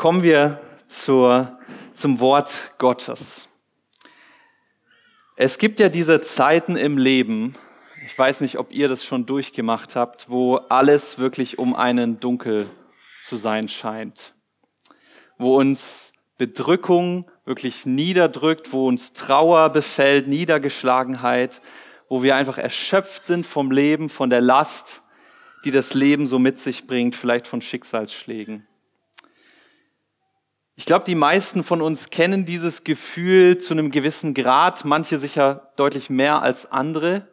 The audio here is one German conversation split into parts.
kommen wir zur, zum Wort Gottes. Es gibt ja diese Zeiten im Leben, ich weiß nicht, ob ihr das schon durchgemacht habt, wo alles wirklich um einen dunkel zu sein scheint, wo uns Bedrückung wirklich niederdrückt, wo uns Trauer befällt, Niedergeschlagenheit, wo wir einfach erschöpft sind vom Leben, von der Last, die das Leben so mit sich bringt, vielleicht von Schicksalsschlägen. Ich glaube, die meisten von uns kennen dieses Gefühl zu einem gewissen Grad, manche sicher deutlich mehr als andere.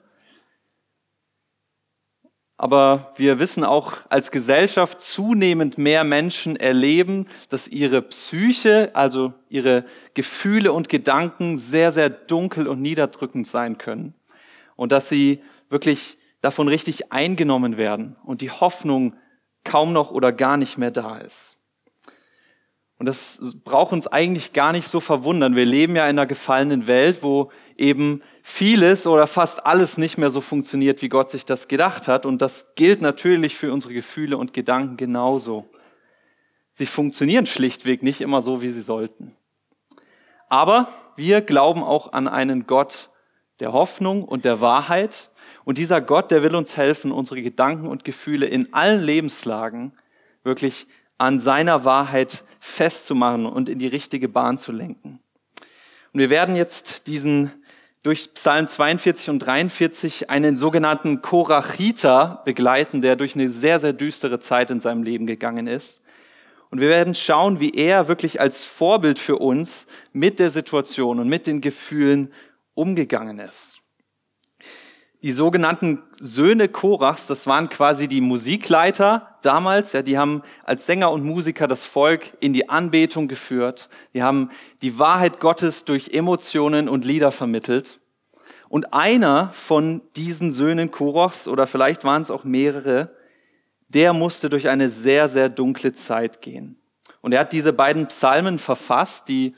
Aber wir wissen auch als Gesellschaft zunehmend mehr Menschen erleben, dass ihre Psyche, also ihre Gefühle und Gedanken sehr, sehr dunkel und niederdrückend sein können. Und dass sie wirklich davon richtig eingenommen werden und die Hoffnung kaum noch oder gar nicht mehr da ist. Und das braucht uns eigentlich gar nicht so verwundern. Wir leben ja in einer gefallenen Welt, wo eben vieles oder fast alles nicht mehr so funktioniert, wie Gott sich das gedacht hat. Und das gilt natürlich für unsere Gefühle und Gedanken genauso. Sie funktionieren schlichtweg nicht immer so, wie sie sollten. Aber wir glauben auch an einen Gott der Hoffnung und der Wahrheit. Und dieser Gott, der will uns helfen, unsere Gedanken und Gefühle in allen Lebenslagen wirklich an seiner Wahrheit festzumachen und in die richtige Bahn zu lenken. Und wir werden jetzt diesen durch Psalm 42 und 43 einen sogenannten Korachiter begleiten, der durch eine sehr, sehr düstere Zeit in seinem Leben gegangen ist. Und wir werden schauen, wie er wirklich als Vorbild für uns mit der Situation und mit den Gefühlen umgegangen ist. Die sogenannten Söhne Korachs, das waren quasi die Musikleiter damals, ja, die haben als Sänger und Musiker das Volk in die Anbetung geführt. Die haben die Wahrheit Gottes durch Emotionen und Lieder vermittelt. Und einer von diesen Söhnen Korachs, oder vielleicht waren es auch mehrere, der musste durch eine sehr, sehr dunkle Zeit gehen. Und er hat diese beiden Psalmen verfasst, die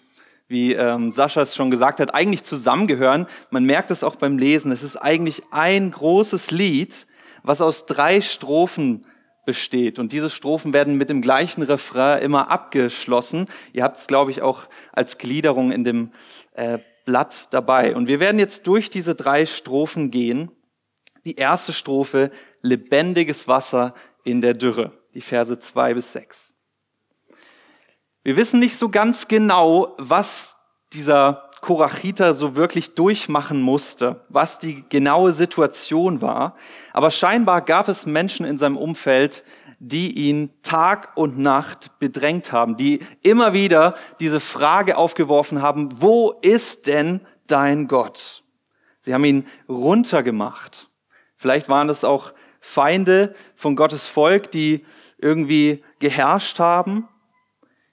wie ähm, Sascha es schon gesagt hat, eigentlich zusammengehören. Man merkt es auch beim Lesen. Es ist eigentlich ein großes Lied, was aus drei Strophen besteht. Und diese Strophen werden mit dem gleichen Refrain immer abgeschlossen. Ihr habt es, glaube ich, auch als Gliederung in dem äh, Blatt dabei. Und wir werden jetzt durch diese drei Strophen gehen. Die erste Strophe, lebendiges Wasser in der Dürre, die Verse zwei bis sechs. Wir wissen nicht so ganz genau, was dieser Korachiter so wirklich durchmachen musste, was die genaue Situation war. Aber scheinbar gab es Menschen in seinem Umfeld, die ihn Tag und Nacht bedrängt haben, die immer wieder diese Frage aufgeworfen haben, wo ist denn dein Gott? Sie haben ihn runtergemacht. Vielleicht waren das auch Feinde von Gottes Volk, die irgendwie geherrscht haben.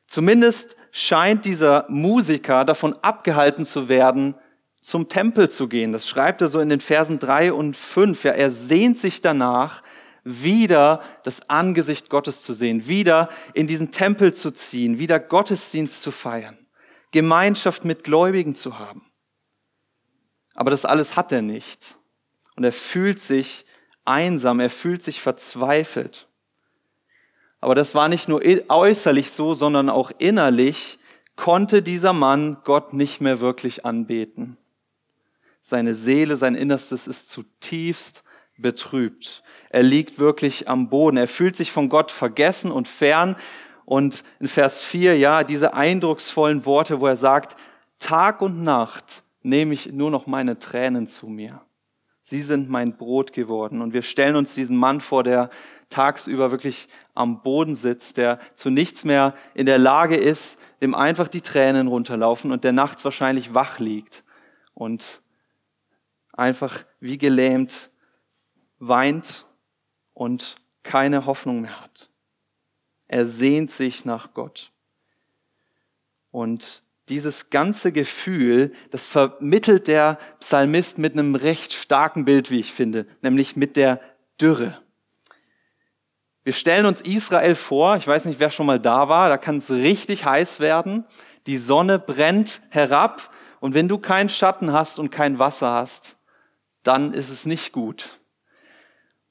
Zumindest scheint dieser Musiker davon abgehalten zu werden, zum Tempel zu gehen. Das schreibt er so in den Versen drei und fünf. Ja, er sehnt sich danach, wieder das Angesicht Gottes zu sehen, wieder in diesen Tempel zu ziehen, wieder Gottesdienst zu feiern, Gemeinschaft mit Gläubigen zu haben. Aber das alles hat er nicht. Und er fühlt sich einsam, er fühlt sich verzweifelt. Aber das war nicht nur äußerlich so, sondern auch innerlich konnte dieser Mann Gott nicht mehr wirklich anbeten. Seine Seele, sein Innerstes ist zutiefst betrübt. Er liegt wirklich am Boden. Er fühlt sich von Gott vergessen und fern. Und in Vers 4, ja, diese eindrucksvollen Worte, wo er sagt, Tag und Nacht nehme ich nur noch meine Tränen zu mir. Sie sind mein Brot geworden. Und wir stellen uns diesen Mann vor, der tagsüber wirklich am Boden sitzt, der zu nichts mehr in der Lage ist, dem einfach die Tränen runterlaufen und der nachts wahrscheinlich wach liegt und einfach wie gelähmt weint und keine Hoffnung mehr hat. Er sehnt sich nach Gott. Und dieses ganze Gefühl, das vermittelt der Psalmist mit einem recht starken Bild, wie ich finde, nämlich mit der Dürre. Wir stellen uns Israel vor, ich weiß nicht, wer schon mal da war, da kann es richtig heiß werden, die Sonne brennt herab und wenn du keinen Schatten hast und kein Wasser hast, dann ist es nicht gut.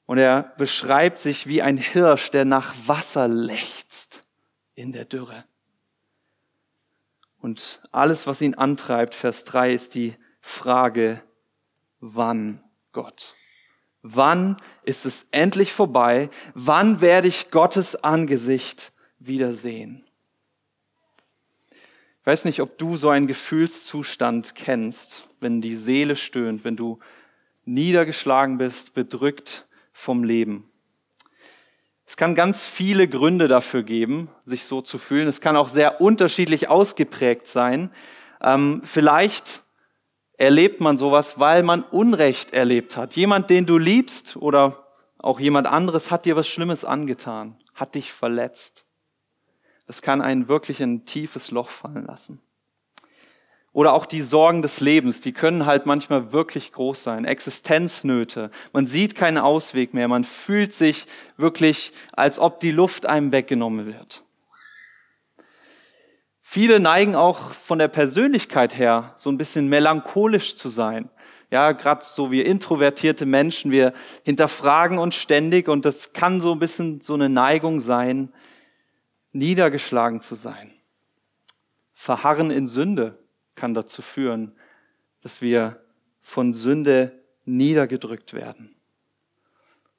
Und er beschreibt sich wie ein Hirsch, der nach Wasser lechzt in der Dürre. Und alles, was ihn antreibt, Vers 3, ist die Frage, wann Gott? Wann ist es endlich vorbei? Wann werde ich Gottes Angesicht wiedersehen? Ich weiß nicht, ob du so einen Gefühlszustand kennst, wenn die Seele stöhnt, wenn du niedergeschlagen bist, bedrückt vom Leben. Es kann ganz viele Gründe dafür geben, sich so zu fühlen. Es kann auch sehr unterschiedlich ausgeprägt sein. Ähm, vielleicht erlebt man sowas, weil man Unrecht erlebt hat. Jemand, den du liebst oder auch jemand anderes hat dir was Schlimmes angetan, hat dich verletzt. Das kann einen wirklich in ein tiefes Loch fallen lassen. Oder auch die Sorgen des Lebens, die können halt manchmal wirklich groß sein. Existenznöte. Man sieht keinen Ausweg mehr. Man fühlt sich wirklich, als ob die Luft einem weggenommen wird. Viele neigen auch von der Persönlichkeit her so ein bisschen melancholisch zu sein. Ja, gerade so wir introvertierte Menschen, wir hinterfragen uns ständig und das kann so ein bisschen so eine Neigung sein, niedergeschlagen zu sein. Verharren in Sünde kann dazu führen, dass wir von Sünde niedergedrückt werden.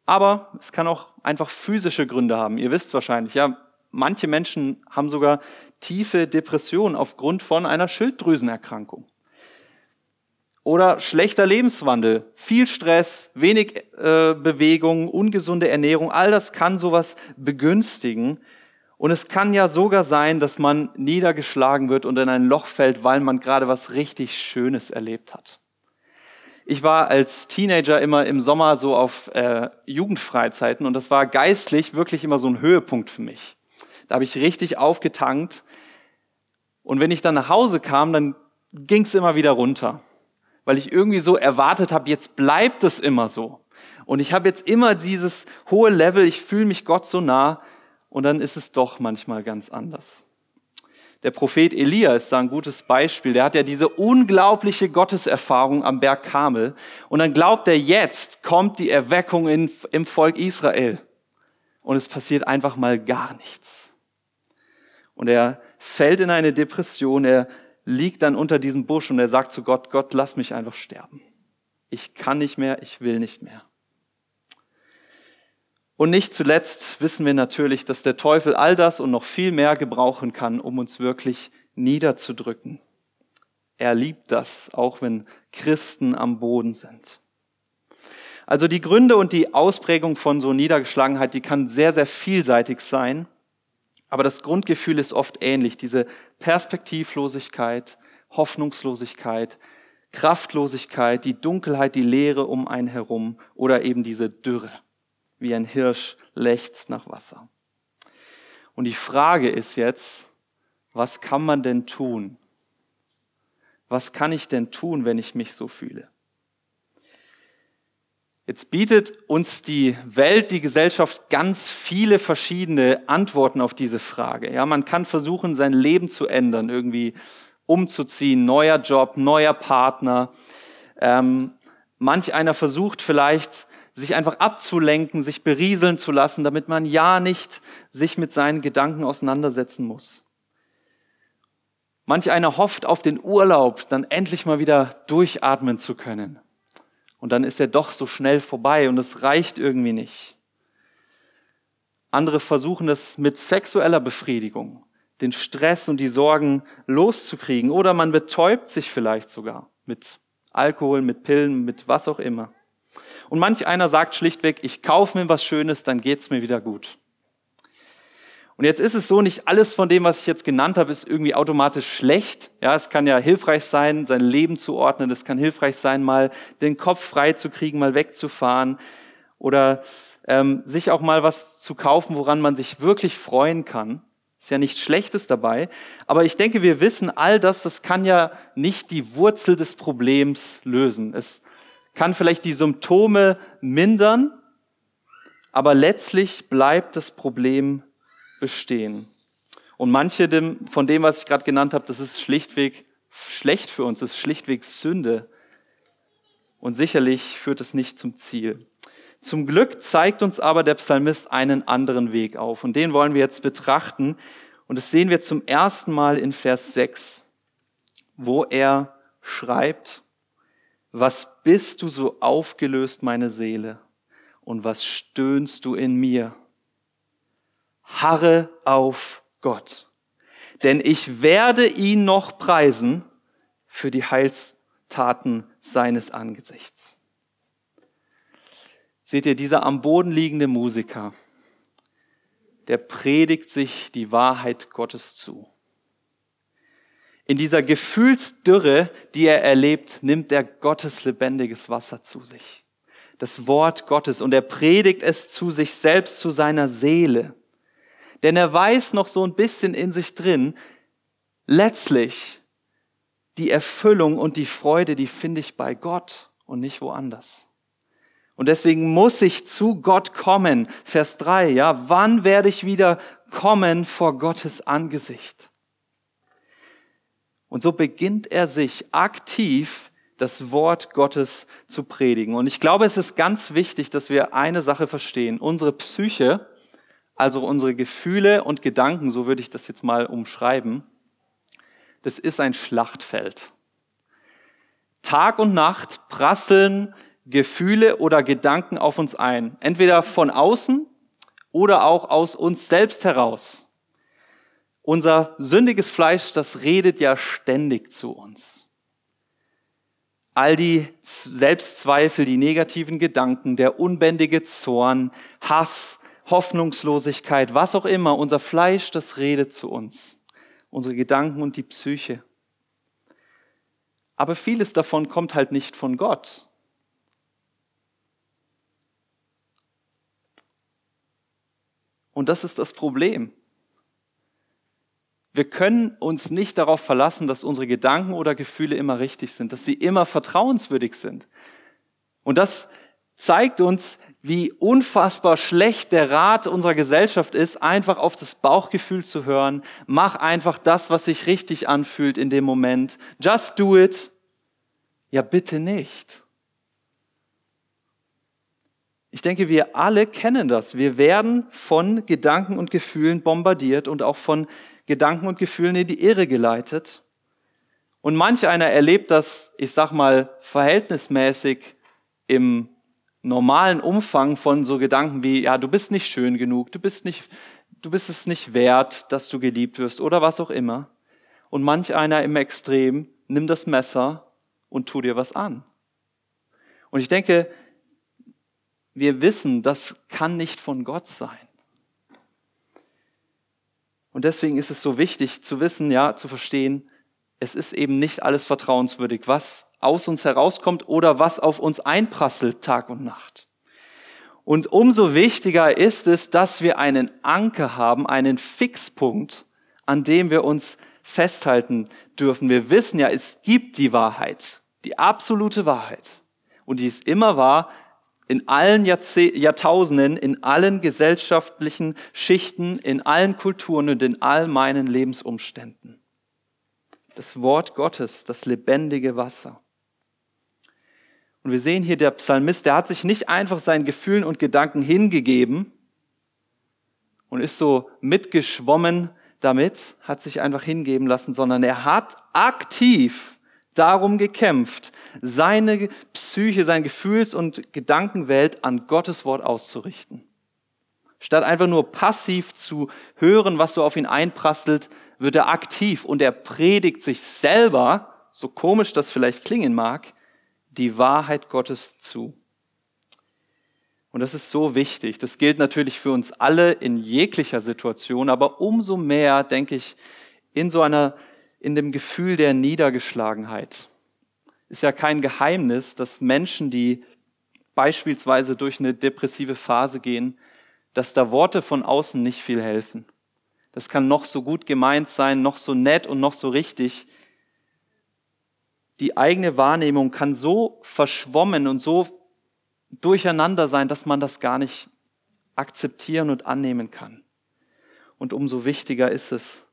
Aber es kann auch einfach physische Gründe haben. Ihr wisst wahrscheinlich, ja, Manche Menschen haben sogar tiefe Depressionen aufgrund von einer Schilddrüsenerkrankung. Oder schlechter Lebenswandel, viel Stress, wenig äh, Bewegung, ungesunde Ernährung, all das kann sowas begünstigen. Und es kann ja sogar sein, dass man niedergeschlagen wird und in ein Loch fällt, weil man gerade was richtig Schönes erlebt hat. Ich war als Teenager immer im Sommer so auf äh, Jugendfreizeiten und das war geistlich wirklich immer so ein Höhepunkt für mich. Da habe ich richtig aufgetankt. Und wenn ich dann nach Hause kam, dann ging es immer wieder runter, weil ich irgendwie so erwartet habe, jetzt bleibt es immer so. Und ich habe jetzt immer dieses hohe Level, ich fühle mich Gott so nah und dann ist es doch manchmal ganz anders. Der Prophet Elia ist da ein gutes Beispiel. Der hat ja diese unglaubliche Gotteserfahrung am Berg Kamel. Und dann glaubt er, jetzt kommt die Erweckung in, im Volk Israel. Und es passiert einfach mal gar nichts. Und er fällt in eine Depression, er liegt dann unter diesem Busch und er sagt zu Gott, Gott, lass mich einfach sterben. Ich kann nicht mehr, ich will nicht mehr. Und nicht zuletzt wissen wir natürlich, dass der Teufel all das und noch viel mehr gebrauchen kann, um uns wirklich niederzudrücken. Er liebt das, auch wenn Christen am Boden sind. Also die Gründe und die Ausprägung von so Niedergeschlagenheit, die kann sehr, sehr vielseitig sein. Aber das Grundgefühl ist oft ähnlich, diese Perspektivlosigkeit, Hoffnungslosigkeit, Kraftlosigkeit, die Dunkelheit, die Leere um einen herum oder eben diese Dürre, wie ein Hirsch lechzt nach Wasser. Und die Frage ist jetzt, was kann man denn tun? Was kann ich denn tun, wenn ich mich so fühle? Jetzt bietet uns die Welt, die Gesellschaft ganz viele verschiedene Antworten auf diese Frage. Ja, man kann versuchen, sein Leben zu ändern, irgendwie umzuziehen, neuer Job, neuer Partner. Ähm, manch einer versucht vielleicht, sich einfach abzulenken, sich berieseln zu lassen, damit man ja nicht sich mit seinen Gedanken auseinandersetzen muss. Manch einer hofft auf den Urlaub, dann endlich mal wieder durchatmen zu können. Und dann ist er doch so schnell vorbei und es reicht irgendwie nicht. Andere versuchen es mit sexueller Befriedigung, den Stress und die Sorgen loszukriegen. Oder man betäubt sich vielleicht sogar mit Alkohol, mit Pillen, mit was auch immer. Und manch einer sagt schlichtweg, ich kaufe mir was Schönes, dann geht's mir wieder gut. Und jetzt ist es so, nicht alles von dem, was ich jetzt genannt habe, ist irgendwie automatisch schlecht. Ja, es kann ja hilfreich sein, sein Leben zu ordnen. Es kann hilfreich sein, mal den Kopf frei zu kriegen, mal wegzufahren oder ähm, sich auch mal was zu kaufen, woran man sich wirklich freuen kann. Ist ja nichts Schlechtes dabei. Aber ich denke, wir wissen, all das, das kann ja nicht die Wurzel des Problems lösen. Es kann vielleicht die Symptome mindern, aber letztlich bleibt das Problem bestehen. Und manche von dem, was ich gerade genannt habe, das ist schlichtweg schlecht für uns, das ist schlichtweg Sünde. Und sicherlich führt es nicht zum Ziel. Zum Glück zeigt uns aber der Psalmist einen anderen Weg auf. Und den wollen wir jetzt betrachten. Und das sehen wir zum ersten Mal in Vers 6. wo er schreibt, was bist du so aufgelöst, meine Seele, und was stöhnst du in mir? Harre auf Gott, denn ich werde ihn noch preisen für die Heilstaten seines Angesichts. Seht ihr, dieser am Boden liegende Musiker, der predigt sich die Wahrheit Gottes zu. In dieser Gefühlsdürre, die er erlebt, nimmt er Gottes lebendiges Wasser zu sich. Das Wort Gottes. Und er predigt es zu sich selbst, zu seiner Seele. Denn er weiß noch so ein bisschen in sich drin, letztlich die Erfüllung und die Freude, die finde ich bei Gott und nicht woanders. Und deswegen muss ich zu Gott kommen. Vers 3, ja, wann werde ich wieder kommen vor Gottes Angesicht? Und so beginnt er sich aktiv das Wort Gottes zu predigen. Und ich glaube, es ist ganz wichtig, dass wir eine Sache verstehen. Unsere Psyche, also unsere Gefühle und Gedanken, so würde ich das jetzt mal umschreiben, das ist ein Schlachtfeld. Tag und Nacht prasseln Gefühle oder Gedanken auf uns ein. Entweder von außen oder auch aus uns selbst heraus. Unser sündiges Fleisch, das redet ja ständig zu uns. All die Selbstzweifel, die negativen Gedanken, der unbändige Zorn, Hass, Hoffnungslosigkeit, was auch immer, unser Fleisch, das redet zu uns. Unsere Gedanken und die Psyche. Aber vieles davon kommt halt nicht von Gott. Und das ist das Problem. Wir können uns nicht darauf verlassen, dass unsere Gedanken oder Gefühle immer richtig sind, dass sie immer vertrauenswürdig sind. Und das zeigt uns, wie unfassbar schlecht der Rat unserer Gesellschaft ist, einfach auf das Bauchgefühl zu hören. Mach einfach das, was sich richtig anfühlt in dem Moment. Just do it. Ja, bitte nicht. Ich denke, wir alle kennen das. Wir werden von Gedanken und Gefühlen bombardiert und auch von Gedanken und Gefühlen in die Irre geleitet. Und manch einer erlebt das, ich sag mal, verhältnismäßig im normalen Umfang von so Gedanken wie, ja, du bist nicht schön genug, du bist nicht, du bist es nicht wert, dass du geliebt wirst oder was auch immer. Und manch einer im Extrem nimmt das Messer und tu dir was an. Und ich denke, wir wissen, das kann nicht von Gott sein. Und deswegen ist es so wichtig zu wissen, ja, zu verstehen, es ist eben nicht alles vertrauenswürdig, was aus uns herauskommt oder was auf uns einprasselt Tag und Nacht. Und umso wichtiger ist es, dass wir einen Anker haben, einen Fixpunkt, an dem wir uns festhalten dürfen. Wir wissen ja, es gibt die Wahrheit, die absolute Wahrheit. Und die ist immer wahr, in allen Jahrtausenden, in allen gesellschaftlichen Schichten, in allen Kulturen und in all meinen Lebensumständen. Das Wort Gottes, das lebendige Wasser. Und wir sehen hier, der Psalmist, der hat sich nicht einfach seinen Gefühlen und Gedanken hingegeben und ist so mitgeschwommen damit, hat sich einfach hingeben lassen, sondern er hat aktiv darum gekämpft, seine Psyche, seine Gefühls- und Gedankenwelt an Gottes Wort auszurichten. Statt einfach nur passiv zu hören, was so auf ihn einprasselt, wird er aktiv und er predigt sich selber, so komisch das vielleicht klingen mag, die Wahrheit Gottes zu. Und das ist so wichtig. Das gilt natürlich für uns alle in jeglicher Situation, aber umso mehr, denke ich, in so einer in dem Gefühl der Niedergeschlagenheit. Ist ja kein Geheimnis, dass Menschen, die beispielsweise durch eine depressive Phase gehen, dass da Worte von außen nicht viel helfen. Das kann noch so gut gemeint sein, noch so nett und noch so richtig. Die eigene Wahrnehmung kann so verschwommen und so durcheinander sein, dass man das gar nicht akzeptieren und annehmen kann. Und umso wichtiger ist es,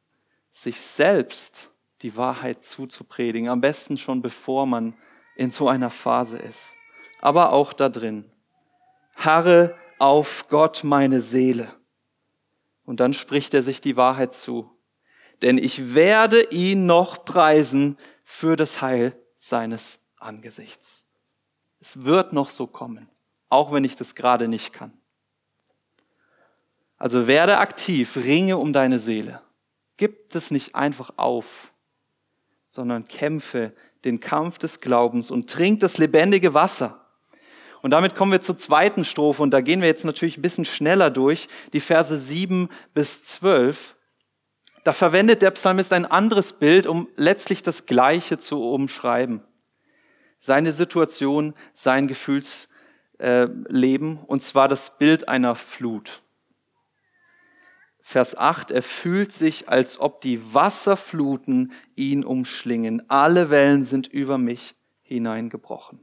sich selbst die Wahrheit zuzupredigen. Am besten schon bevor man in so einer Phase ist. Aber auch da drin. Harre auf Gott meine Seele. Und dann spricht er sich die Wahrheit zu. Denn ich werde ihn noch preisen für das Heil seines Angesichts. Es wird noch so kommen, auch wenn ich das gerade nicht kann. Also werde aktiv, ringe um deine Seele. Gib es nicht einfach auf, sondern kämpfe den Kampf des Glaubens und trink das lebendige Wasser. Und damit kommen wir zur zweiten Strophe und da gehen wir jetzt natürlich ein bisschen schneller durch, die Verse 7 bis 12. Da verwendet der Psalmist ein anderes Bild, um letztlich das Gleiche zu umschreiben. Seine Situation, sein Gefühlsleben, und zwar das Bild einer Flut. Vers 8, er fühlt sich, als ob die Wasserfluten ihn umschlingen. Alle Wellen sind über mich hineingebrochen.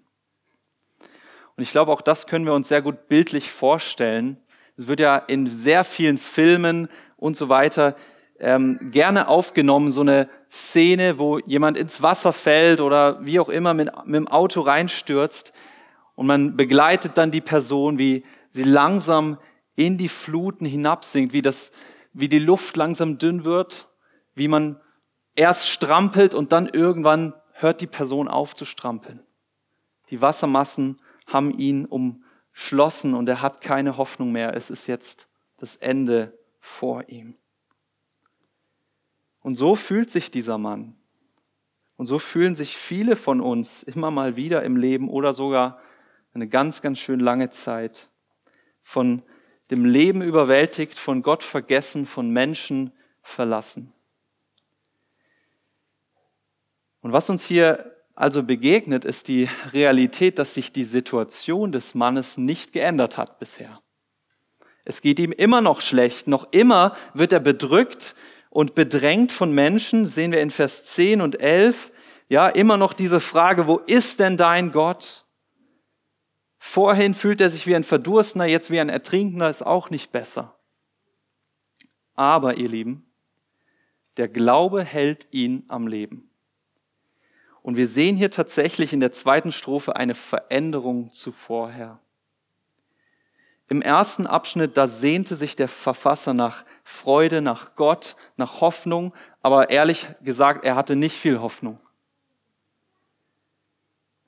Und ich glaube, auch das können wir uns sehr gut bildlich vorstellen. Es wird ja in sehr vielen Filmen und so weiter ähm, gerne aufgenommen, so eine Szene, wo jemand ins Wasser fällt oder wie auch immer mit, mit dem Auto reinstürzt. Und man begleitet dann die Person, wie sie langsam in die Fluten hinabsinkt, wie das, wie die Luft langsam dünn wird, wie man erst strampelt und dann irgendwann hört die Person auf zu strampeln. Die Wassermassen haben ihn umschlossen und er hat keine Hoffnung mehr. Es ist jetzt das Ende vor ihm. Und so fühlt sich dieser Mann. Und so fühlen sich viele von uns immer mal wieder im Leben oder sogar eine ganz, ganz schön lange Zeit von dem Leben überwältigt, von Gott vergessen, von Menschen verlassen. Und was uns hier also begegnet, ist die Realität, dass sich die Situation des Mannes nicht geändert hat bisher. Es geht ihm immer noch schlecht, noch immer wird er bedrückt und bedrängt von Menschen, sehen wir in Vers 10 und 11, ja, immer noch diese Frage, wo ist denn dein Gott? Vorhin fühlt er sich wie ein Verdurstender, jetzt wie ein Ertrinkender, ist auch nicht besser. Aber, ihr Lieben, der Glaube hält ihn am Leben. Und wir sehen hier tatsächlich in der zweiten Strophe eine Veränderung zu vorher. Im ersten Abschnitt, da sehnte sich der Verfasser nach Freude, nach Gott, nach Hoffnung, aber ehrlich gesagt, er hatte nicht viel Hoffnung.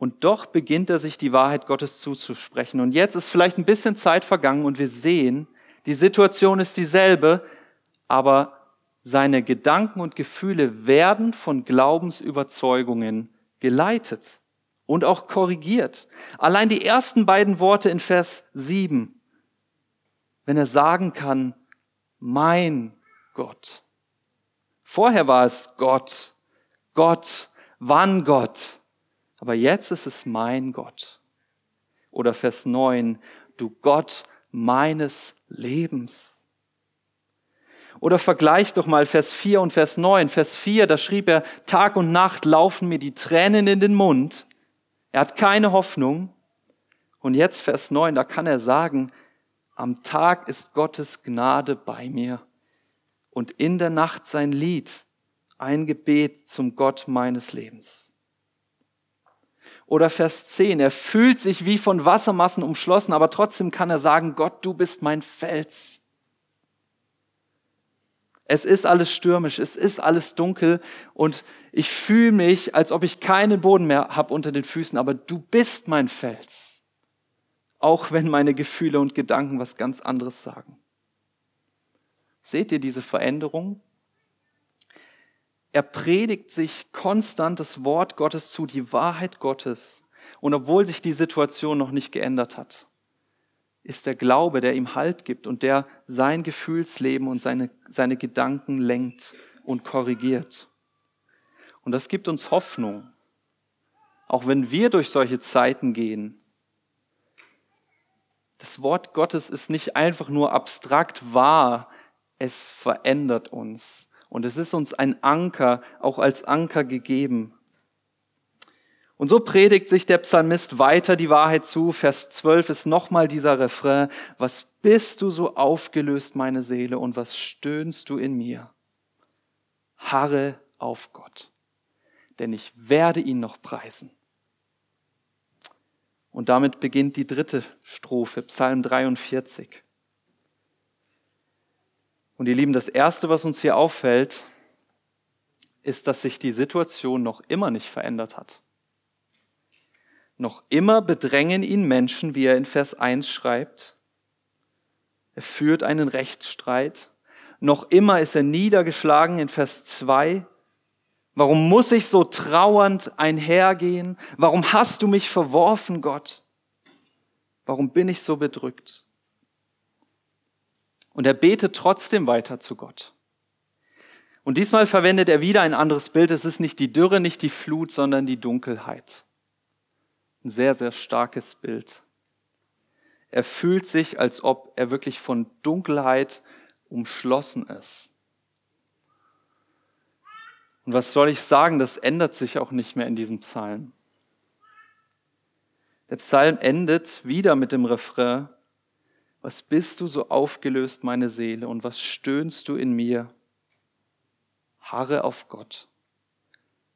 Und doch beginnt er sich die Wahrheit Gottes zuzusprechen. Und jetzt ist vielleicht ein bisschen Zeit vergangen und wir sehen, die Situation ist dieselbe, aber seine Gedanken und Gefühle werden von Glaubensüberzeugungen geleitet und auch korrigiert. Allein die ersten beiden Worte in Vers 7, wenn er sagen kann, mein Gott. Vorher war es Gott, Gott, wann Gott. Aber jetzt ist es mein Gott. Oder Vers 9, du Gott meines Lebens. Oder vergleich doch mal Vers 4 und Vers 9. Vers 4, da schrieb er, Tag und Nacht laufen mir die Tränen in den Mund. Er hat keine Hoffnung. Und jetzt Vers 9, da kann er sagen, am Tag ist Gottes Gnade bei mir und in der Nacht sein Lied, ein Gebet zum Gott meines Lebens. Oder Vers 10, er fühlt sich wie von Wassermassen umschlossen, aber trotzdem kann er sagen, Gott, du bist mein Fels. Es ist alles stürmisch, es ist alles dunkel und ich fühle mich, als ob ich keinen Boden mehr habe unter den Füßen, aber du bist mein Fels. Auch wenn meine Gefühle und Gedanken was ganz anderes sagen. Seht ihr diese Veränderung? Er predigt sich konstant das Wort Gottes zu, die Wahrheit Gottes. Und obwohl sich die Situation noch nicht geändert hat, ist der Glaube, der ihm Halt gibt und der sein Gefühlsleben und seine, seine Gedanken lenkt und korrigiert. Und das gibt uns Hoffnung. Auch wenn wir durch solche Zeiten gehen. Das Wort Gottes ist nicht einfach nur abstrakt wahr, es verändert uns. Und es ist uns ein Anker, auch als Anker gegeben. Und so predigt sich der Psalmist weiter die Wahrheit zu. Vers 12 ist nochmal dieser Refrain. Was bist du so aufgelöst, meine Seele, und was stöhnst du in mir? Harre auf Gott, denn ich werde ihn noch preisen. Und damit beginnt die dritte Strophe, Psalm 43. Und ihr Lieben, das Erste, was uns hier auffällt, ist, dass sich die Situation noch immer nicht verändert hat. Noch immer bedrängen ihn Menschen, wie er in Vers 1 schreibt. Er führt einen Rechtsstreit. Noch immer ist er niedergeschlagen in Vers 2. Warum muss ich so trauernd einhergehen? Warum hast du mich verworfen, Gott? Warum bin ich so bedrückt? Und er betet trotzdem weiter zu Gott. Und diesmal verwendet er wieder ein anderes Bild. Es ist nicht die Dürre, nicht die Flut, sondern die Dunkelheit. Ein sehr, sehr starkes Bild. Er fühlt sich, als ob er wirklich von Dunkelheit umschlossen ist. Und was soll ich sagen, das ändert sich auch nicht mehr in diesem Psalm. Der Psalm endet wieder mit dem Refrain, was bist du so aufgelöst, meine Seele, und was stöhnst du in mir? Harre auf Gott,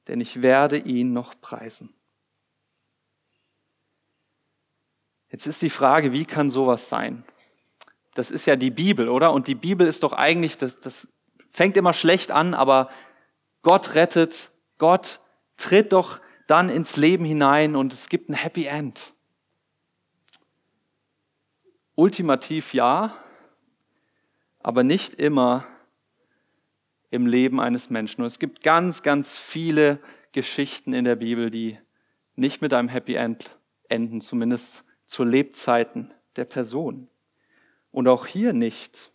denn ich werde ihn noch preisen. Jetzt ist die Frage, wie kann sowas sein? Das ist ja die Bibel, oder? Und die Bibel ist doch eigentlich, das, das fängt immer schlecht an, aber Gott rettet, Gott tritt doch dann ins Leben hinein und es gibt ein Happy End. Ultimativ ja, aber nicht immer im Leben eines Menschen. Und es gibt ganz, ganz viele Geschichten in der Bibel, die nicht mit einem Happy End enden, zumindest zu Lebzeiten der Person. Und auch hier nicht.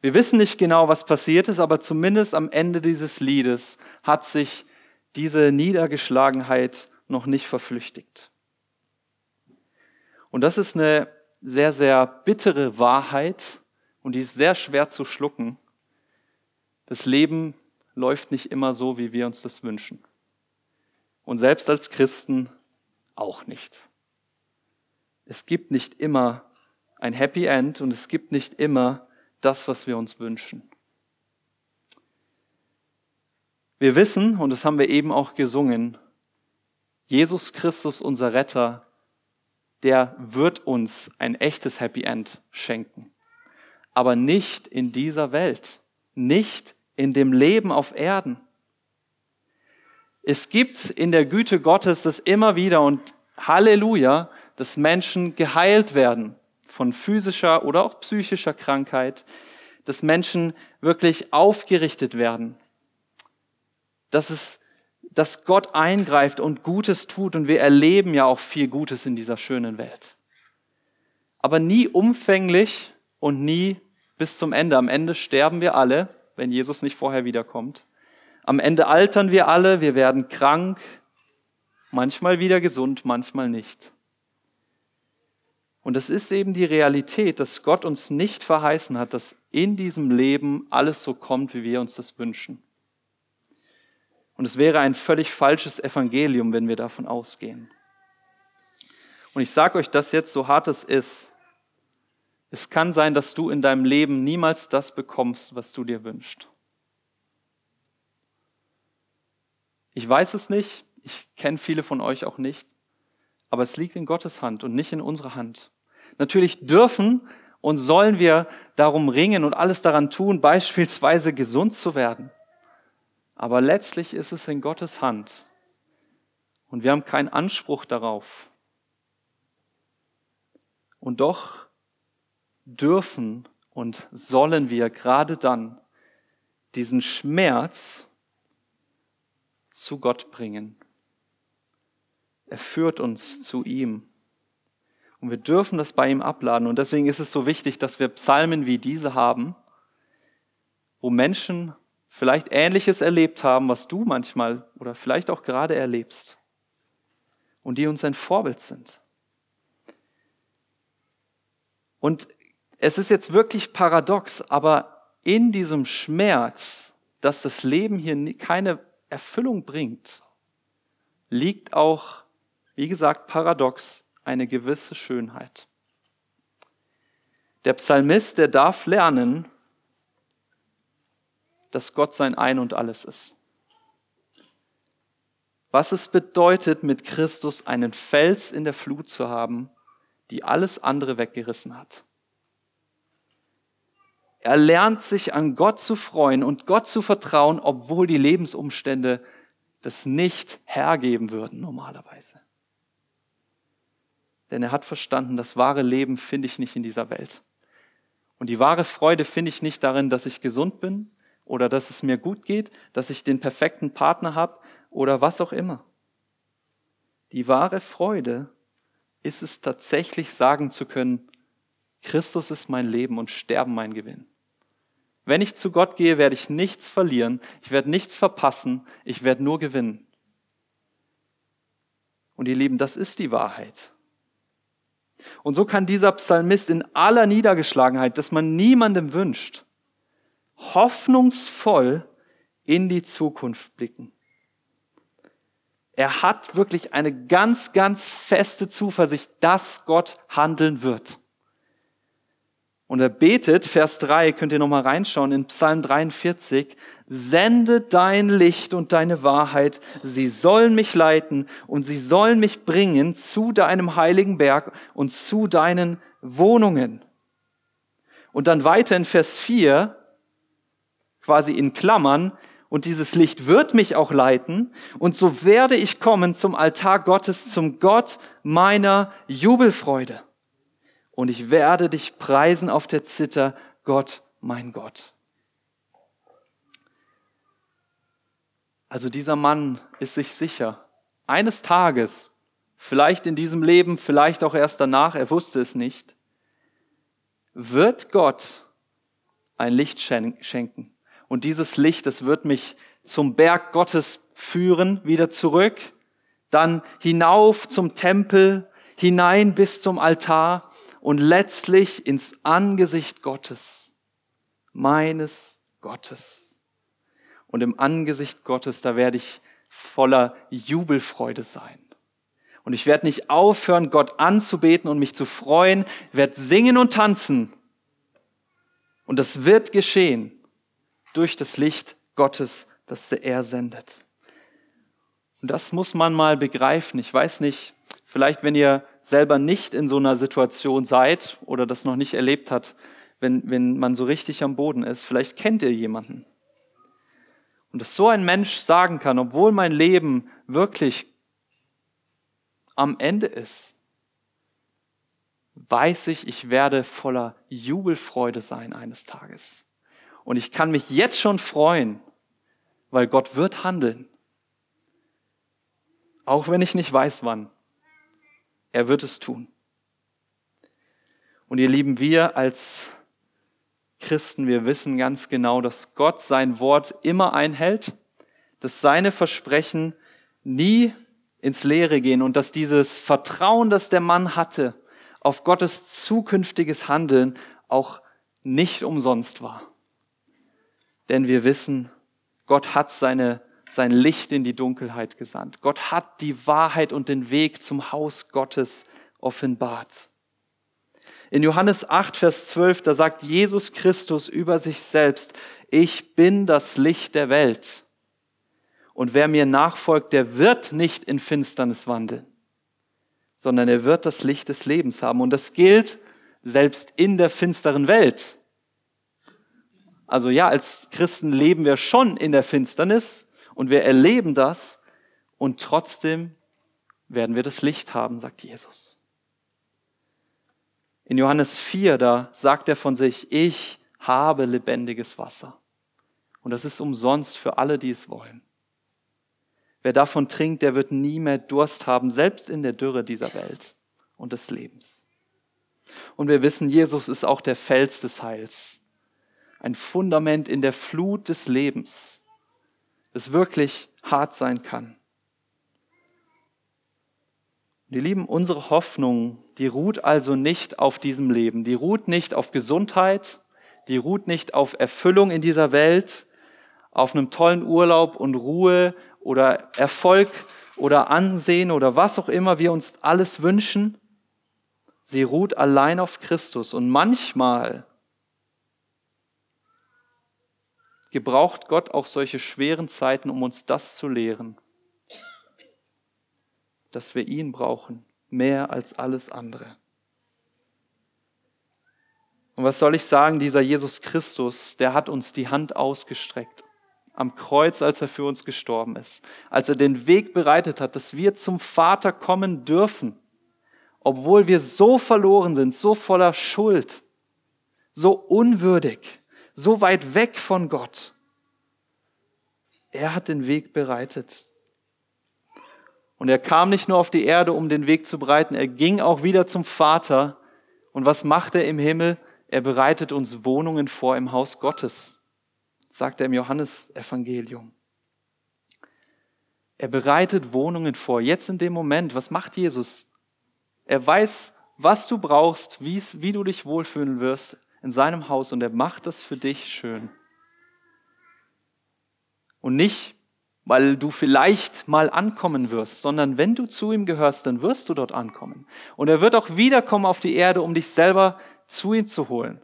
Wir wissen nicht genau, was passiert ist, aber zumindest am Ende dieses Liedes hat sich diese Niedergeschlagenheit noch nicht verflüchtigt. Und das ist eine sehr, sehr bittere Wahrheit und die ist sehr schwer zu schlucken. Das Leben läuft nicht immer so, wie wir uns das wünschen. Und selbst als Christen auch nicht. Es gibt nicht immer ein Happy End und es gibt nicht immer das, was wir uns wünschen. Wir wissen, und das haben wir eben auch gesungen, Jesus Christus, unser Retter, der wird uns ein echtes Happy End schenken. Aber nicht in dieser Welt, nicht in dem Leben auf Erden. Es gibt in der Güte Gottes das immer wieder und Halleluja, dass Menschen geheilt werden von physischer oder auch psychischer Krankheit, dass Menschen wirklich aufgerichtet werden, dass es, dass Gott eingreift und Gutes tut und wir erleben ja auch viel Gutes in dieser schönen Welt. Aber nie umfänglich und nie bis zum Ende. Am Ende sterben wir alle, wenn Jesus nicht vorher wiederkommt. Am Ende altern wir alle, wir werden krank, manchmal wieder gesund, manchmal nicht. Und es ist eben die Realität, dass Gott uns nicht verheißen hat, dass in diesem Leben alles so kommt, wie wir uns das wünschen. Und es wäre ein völlig falsches Evangelium, wenn wir davon ausgehen. Und ich sage euch das jetzt, so hart es ist. Es kann sein, dass du in deinem Leben niemals das bekommst, was du dir wünschst. Ich weiß es nicht, ich kenne viele von euch auch nicht, aber es liegt in Gottes Hand und nicht in unserer Hand. Natürlich dürfen und sollen wir darum ringen und alles daran tun, beispielsweise gesund zu werden. Aber letztlich ist es in Gottes Hand. Und wir haben keinen Anspruch darauf. Und doch dürfen und sollen wir gerade dann diesen Schmerz zu Gott bringen. Er führt uns zu ihm. Und wir dürfen das bei ihm abladen. Und deswegen ist es so wichtig, dass wir Psalmen wie diese haben, wo Menschen vielleicht Ähnliches erlebt haben, was du manchmal oder vielleicht auch gerade erlebst. Und die uns ein Vorbild sind. Und es ist jetzt wirklich paradox, aber in diesem Schmerz, dass das Leben hier keine Erfüllung bringt, liegt auch, wie gesagt, paradox eine gewisse Schönheit. Der Psalmist, der darf lernen, dass Gott sein Ein und alles ist. Was es bedeutet, mit Christus einen Fels in der Flut zu haben, die alles andere weggerissen hat. Er lernt sich an Gott zu freuen und Gott zu vertrauen, obwohl die Lebensumstände das nicht hergeben würden normalerweise. Denn er hat verstanden, das wahre Leben finde ich nicht in dieser Welt. Und die wahre Freude finde ich nicht darin, dass ich gesund bin oder dass es mir gut geht, dass ich den perfekten Partner habe oder was auch immer. Die wahre Freude ist es tatsächlich sagen zu können, Christus ist mein Leben und Sterben mein Gewinn. Wenn ich zu Gott gehe, werde ich nichts verlieren, ich werde nichts verpassen, ich werde nur gewinnen. Und ihr Lieben, das ist die Wahrheit. Und so kann dieser Psalmist in aller Niedergeschlagenheit, dass man niemandem wünscht, hoffnungsvoll in die Zukunft blicken. Er hat wirklich eine ganz, ganz feste Zuversicht, dass Gott handeln wird. Und er betet, Vers 3, könnt ihr nochmal reinschauen, in Psalm 43, sende dein Licht und deine Wahrheit, sie sollen mich leiten und sie sollen mich bringen zu deinem heiligen Berg und zu deinen Wohnungen. Und dann weiter in Vers 4, quasi in Klammern, und dieses Licht wird mich auch leiten, und so werde ich kommen zum Altar Gottes, zum Gott meiner Jubelfreude und ich werde dich preisen auf der Zither, Gott, mein Gott. Also dieser Mann ist sich sicher, eines Tages, vielleicht in diesem Leben, vielleicht auch erst danach, er wusste es nicht, wird Gott ein Licht schenken. Und dieses Licht, das wird mich zum Berg Gottes führen, wieder zurück, dann hinauf zum Tempel, hinein bis zum Altar und letztlich ins Angesicht Gottes, meines Gottes. Und im Angesicht Gottes, da werde ich voller Jubelfreude sein. Und ich werde nicht aufhören, Gott anzubeten und mich zu freuen, werde singen und tanzen. Und das wird geschehen durch das Licht Gottes, das er sendet. Und das muss man mal begreifen. Ich weiß nicht, vielleicht wenn ihr selber nicht in so einer Situation seid oder das noch nicht erlebt hat, wenn, wenn man so richtig am Boden ist, vielleicht kennt ihr jemanden. Und dass so ein Mensch sagen kann, obwohl mein Leben wirklich am Ende ist, weiß ich, ich werde voller Jubelfreude sein eines Tages. Und ich kann mich jetzt schon freuen, weil Gott wird handeln. Auch wenn ich nicht weiß wann. Er wird es tun. Und ihr Lieben, wir als Christen, wir wissen ganz genau, dass Gott sein Wort immer einhält, dass seine Versprechen nie ins Leere gehen und dass dieses Vertrauen, das der Mann hatte, auf Gottes zukünftiges Handeln auch nicht umsonst war. Denn wir wissen, Gott hat seine sein Licht in die Dunkelheit gesandt. Gott hat die Wahrheit und den Weg zum Haus Gottes offenbart. In Johannes 8, Vers 12, da sagt Jesus Christus über sich selbst, ich bin das Licht der Welt. Und wer mir nachfolgt, der wird nicht in Finsternis wandeln, sondern er wird das Licht des Lebens haben. Und das gilt selbst in der finsteren Welt. Also ja, als Christen leben wir schon in der Finsternis, und wir erleben das und trotzdem werden wir das Licht haben, sagt Jesus. In Johannes 4, da sagt er von sich, ich habe lebendiges Wasser. Und das ist umsonst für alle, die es wollen. Wer davon trinkt, der wird nie mehr Durst haben, selbst in der Dürre dieser Welt und des Lebens. Und wir wissen, Jesus ist auch der Fels des Heils, ein Fundament in der Flut des Lebens es wirklich hart sein kann. Ihr Lieben, unsere Hoffnung, die ruht also nicht auf diesem Leben, die ruht nicht auf Gesundheit, die ruht nicht auf Erfüllung in dieser Welt, auf einem tollen Urlaub und Ruhe oder Erfolg oder Ansehen oder was auch immer wir uns alles wünschen. Sie ruht allein auf Christus. Und manchmal gebraucht Gott auch solche schweren Zeiten, um uns das zu lehren, dass wir ihn brauchen, mehr als alles andere. Und was soll ich sagen, dieser Jesus Christus, der hat uns die Hand ausgestreckt am Kreuz, als er für uns gestorben ist, als er den Weg bereitet hat, dass wir zum Vater kommen dürfen, obwohl wir so verloren sind, so voller Schuld, so unwürdig, so weit weg von Gott. Er hat den Weg bereitet. Und er kam nicht nur auf die Erde, um den Weg zu bereiten, er ging auch wieder zum Vater. Und was macht er im Himmel? Er bereitet uns Wohnungen vor im Haus Gottes sagt er im Johannesevangelium. Er bereitet Wohnungen vor. Jetzt in dem Moment, was macht Jesus? Er weiß, was du brauchst, wie du dich wohlfühlen wirst in seinem Haus und er macht das für dich schön. Und nicht, weil du vielleicht mal ankommen wirst, sondern wenn du zu ihm gehörst, dann wirst du dort ankommen. Und er wird auch wiederkommen auf die Erde, um dich selber zu ihm zu holen.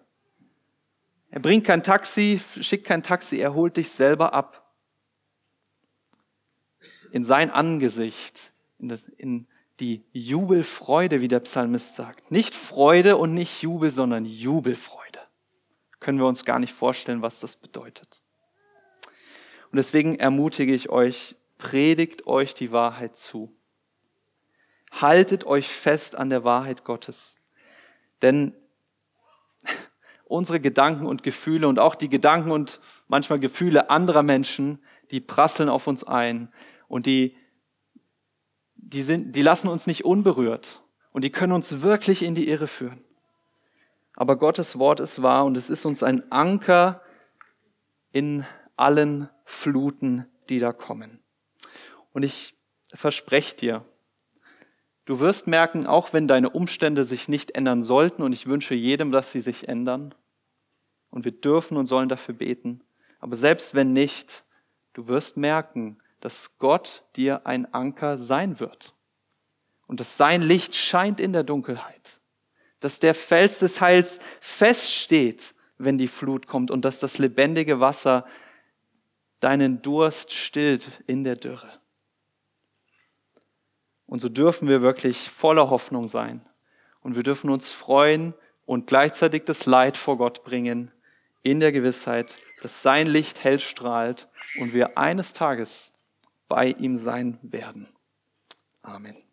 Er bringt kein Taxi, schickt kein Taxi, er holt dich selber ab. In sein Angesicht, in, das, in die Jubelfreude, wie der Psalmist sagt. Nicht Freude und nicht Jubel, sondern Jubelfreude. Können wir uns gar nicht vorstellen, was das bedeutet. Und deswegen ermutige ich euch, predigt euch die Wahrheit zu. Haltet euch fest an der Wahrheit Gottes. Denn unsere Gedanken und Gefühle und auch die Gedanken und manchmal Gefühle anderer Menschen, die prasseln auf uns ein und die, die, sind, die lassen uns nicht unberührt und die können uns wirklich in die Irre führen. Aber Gottes Wort ist wahr und es ist uns ein Anker in allen Fluten, die da kommen. Und ich verspreche dir, Du wirst merken, auch wenn deine Umstände sich nicht ändern sollten, und ich wünsche jedem, dass sie sich ändern, und wir dürfen und sollen dafür beten, aber selbst wenn nicht, du wirst merken, dass Gott dir ein Anker sein wird und dass sein Licht scheint in der Dunkelheit, dass der Fels des Heils feststeht, wenn die Flut kommt und dass das lebendige Wasser deinen Durst stillt in der Dürre. Und so dürfen wir wirklich voller Hoffnung sein. Und wir dürfen uns freuen und gleichzeitig das Leid vor Gott bringen, in der Gewissheit, dass sein Licht hell strahlt und wir eines Tages bei ihm sein werden. Amen.